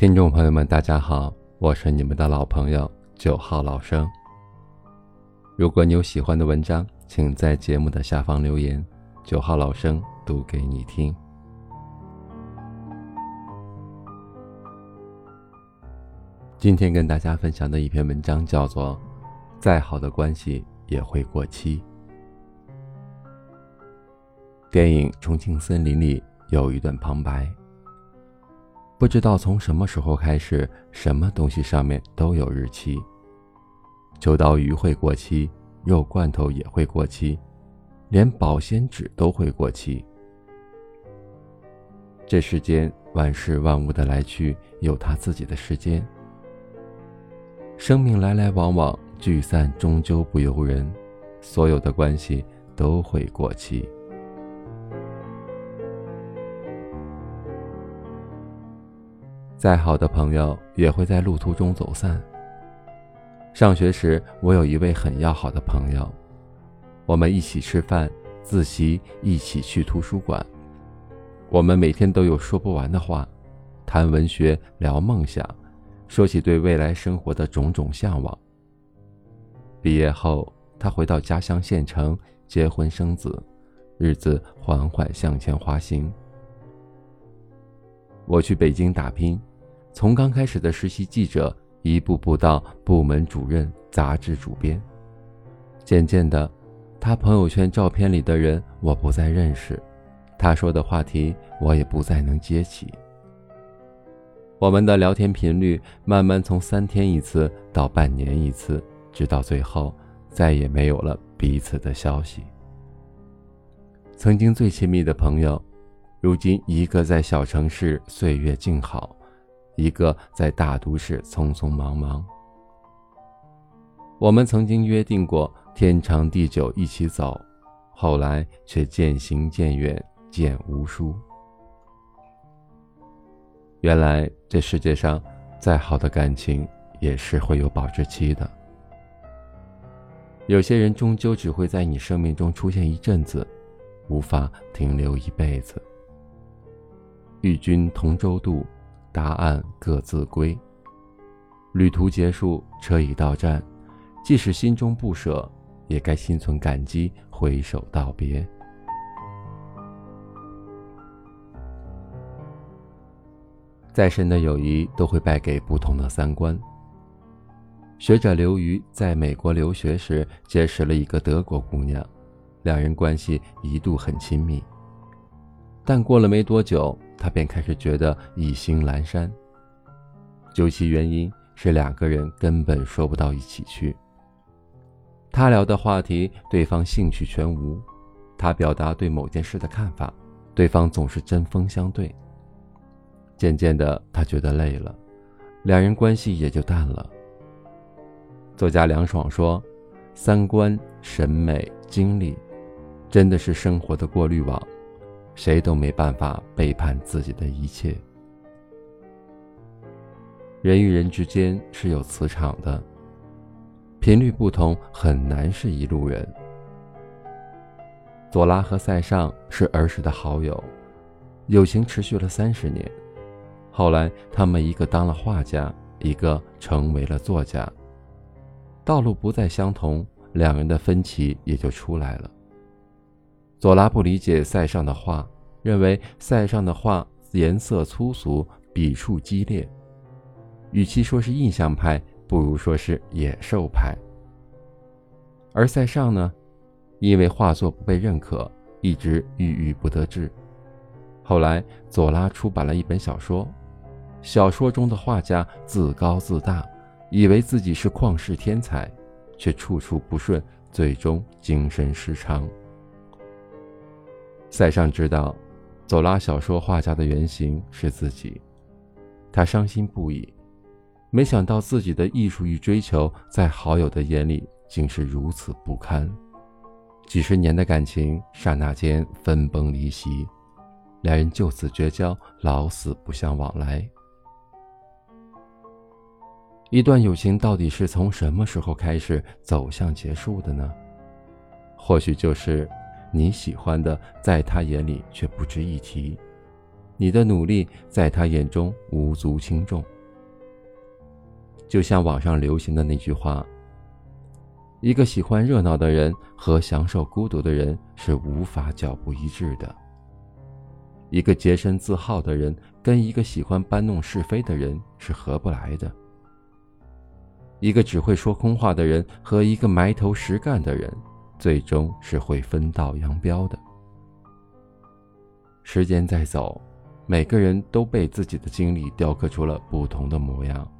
听众朋友们，大家好，我是你们的老朋友九号老生。如果你有喜欢的文章，请在节目的下方留言，九号老生读给你听。今天跟大家分享的一篇文章叫做《再好的关系也会过期》。电影《重庆森林》里有一段旁白。不知道从什么时候开始，什么东西上面都有日期。秋刀鱼会过期，肉罐头也会过期，连保鲜纸都会过期。这世间万事万物的来去有它自己的时间。生命来来往往，聚散终究不由人，所有的关系都会过期。再好的朋友也会在路途中走散。上学时，我有一位很要好的朋友，我们一起吃饭、自习，一起去图书馆。我们每天都有说不完的话，谈文学，聊梦想，说起对未来生活的种种向往。毕业后，他回到家乡县城，结婚生子，日子缓缓向前滑行。我去北京打拼。从刚开始的实习记者，一步步到部门主任、杂志主编，渐渐的，他朋友圈照片里的人我不再认识，他说的话题我也不再能接起。我们的聊天频率慢慢从三天一次到半年一次，直到最后再也没有了彼此的消息。曾经最亲密的朋友，如今一个在小城市岁月静好。一个在大都市匆匆忙忙。我们曾经约定过天长地久一起走，后来却渐行渐远，渐无书。原来这世界上再好的感情也是会有保质期的。有些人终究只会在你生命中出现一阵子，无法停留一辈子。与君同舟渡。答案各自归。旅途结束，车已到站，即使心中不舍，也该心存感激，挥手道别。再深的友谊都会败给不同的三观。学者刘瑜在美国留学时结识了一个德国姑娘，两人关系一度很亲密，但过了没多久。他便开始觉得意兴阑珊。究其原因，是两个人根本说不到一起去。他聊的话题，对方兴趣全无；他表达对某件事的看法，对方总是针锋相对。渐渐的，他觉得累了，两人关系也就淡了。作家梁爽说：“三观、审美、经历，真的是生活的过滤网。”谁都没办法背叛自己的一切。人与人之间是有磁场的，频率不同，很难是一路人。左拉和塞尚是儿时的好友，友情持续了三十年。后来，他们一个当了画家，一个成为了作家，道路不再相同，两人的分歧也就出来了。左拉不理解塞尚的画，认为塞尚的画颜色粗俗，笔触激烈，与其说是印象派，不如说是野兽派。而塞尚呢，因为画作不被认可，一直郁郁不得志。后来左拉出版了一本小说，小说中的画家自高自大，以为自己是旷世天才，却处处不顺，最终精神失常。塞尚知道，走拉小说画家的原型是自己，他伤心不已。没想到自己的艺术与追求，在好友的眼里竟是如此不堪。几十年的感情，刹那间分崩离析，两人就此绝交，老死不相往来。一段友情到底是从什么时候开始走向结束的呢？或许就是。你喜欢的，在他眼里却不值一提；你的努力在他眼中无足轻重。就像网上流行的那句话：“一个喜欢热闹的人和享受孤独的人是无法脚步一致的。一个洁身自好的人跟一个喜欢搬弄是非的人是合不来的。一个只会说空话的人和一个埋头实干的人，最终是会分道扬镳的。时间在走，每个人都被自己的经历雕刻出了不同的模样。”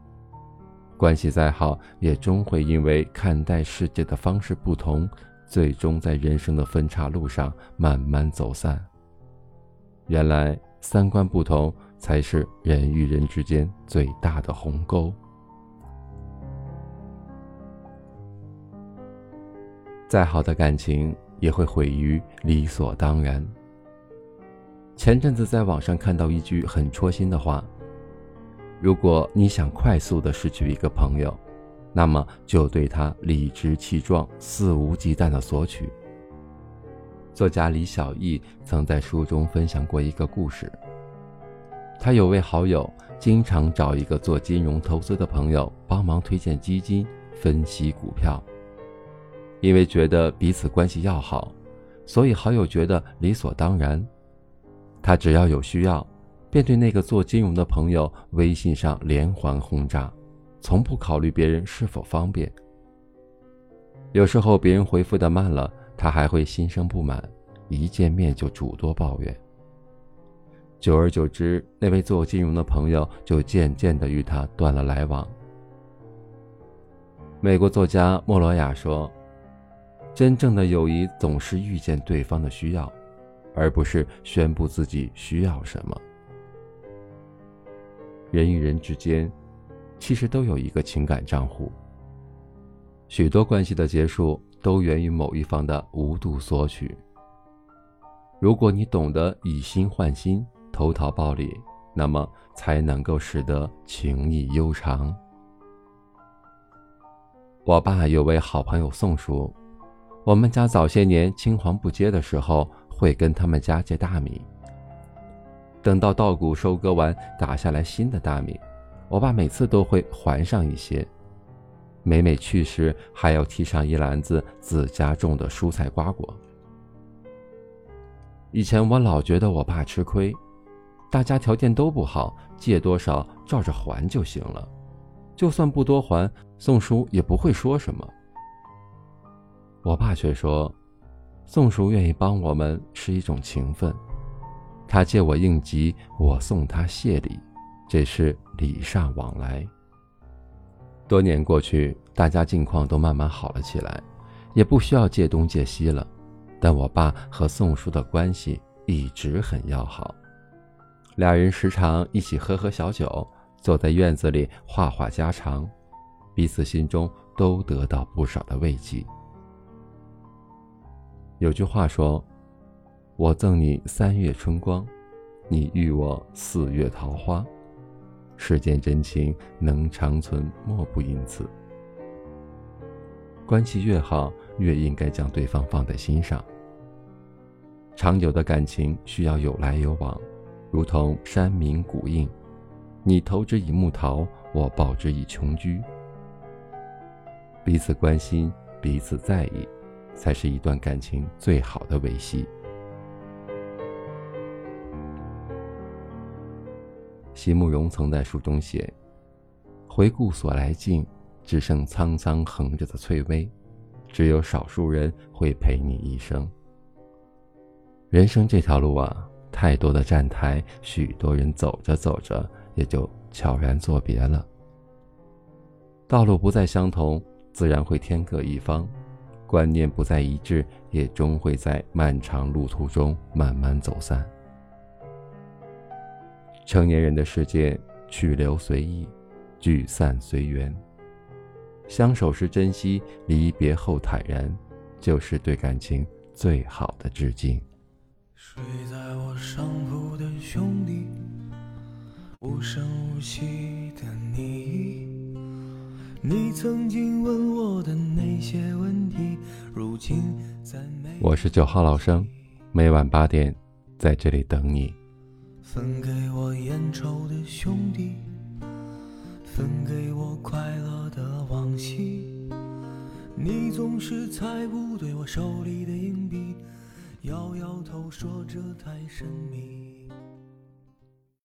关系再好，也终会因为看待世界的方式不同，最终在人生的分岔路上慢慢走散。原来三观不同，才是人与人之间最大的鸿沟。再好的感情，也会毁于理所当然。前阵子在网上看到一句很戳心的话。如果你想快速的失去一个朋友，那么就对他理直气壮、肆无忌惮的索取。作家李小艺曾在书中分享过一个故事。他有位好友，经常找一个做金融投资的朋友帮忙推荐基金、分析股票。因为觉得彼此关系要好，所以好友觉得理所当然。他只要有需要。便对那个做金融的朋友微信上连环轰炸，从不考虑别人是否方便。有时候别人回复的慢了，他还会心生不满，一见面就诸多抱怨。久而久之，那位做金融的朋友就渐渐的与他断了来往。美国作家莫罗亚说：“真正的友谊总是遇见对方的需要，而不是宣布自己需要什么。”人与人之间，其实都有一个情感账户。许多关系的结束，都源于某一方的无度索取。如果你懂得以心换心、投桃报李，那么才能够使得情谊悠长。我爸有位好朋友宋叔，我们家早些年青黄不接的时候，会跟他们家借大米。等到稻谷收割完，打下来新的大米，我爸每次都会还上一些。每每去时，还要提上一篮子自家种的蔬菜瓜果。以前我老觉得我爸吃亏，大家条件都不好，借多少照着还就行了，就算不多还，宋叔也不会说什么。我爸却说，宋叔愿意帮我们是一种情分。他借我应急，我送他谢礼，这是礼尚往来。多年过去，大家境况都慢慢好了起来，也不需要借东借西了。但我爸和宋叔的关系一直很要好，俩人时常一起喝喝小酒，坐在院子里话话家常，彼此心中都得到不少的慰藉。有句话说。我赠你三月春光，你予我四月桃花。世间真情能长存，莫不因此。关系越好，越应该将对方放在心上。长久的感情需要有来有往，如同山明谷应，你投之以木桃，我报之以琼琚。彼此关心，彼此在意，才是一段感情最好的维系。席慕容曾在书中写：“回顾所来径，只剩苍苍横着的翠微，只有少数人会陪你一生。”人生这条路啊，太多的站台，许多人走着走着也就悄然作别了。道路不再相同，自然会天各一方；观念不再一致，也终会在漫长路途中慢慢走散。成年人的世界，去留随意，聚散随缘。相守时珍惜，离别后坦然，就是对感情最好的致敬。睡在我上铺的兄弟，无声无息的你，你曾经问我的那些问题，如今在我是九号老生，每晚八点，在这里等你。分给我烟抽的兄弟，分给我快乐的往昔。你总是猜不对我手里的硬币，摇摇头说这太神秘。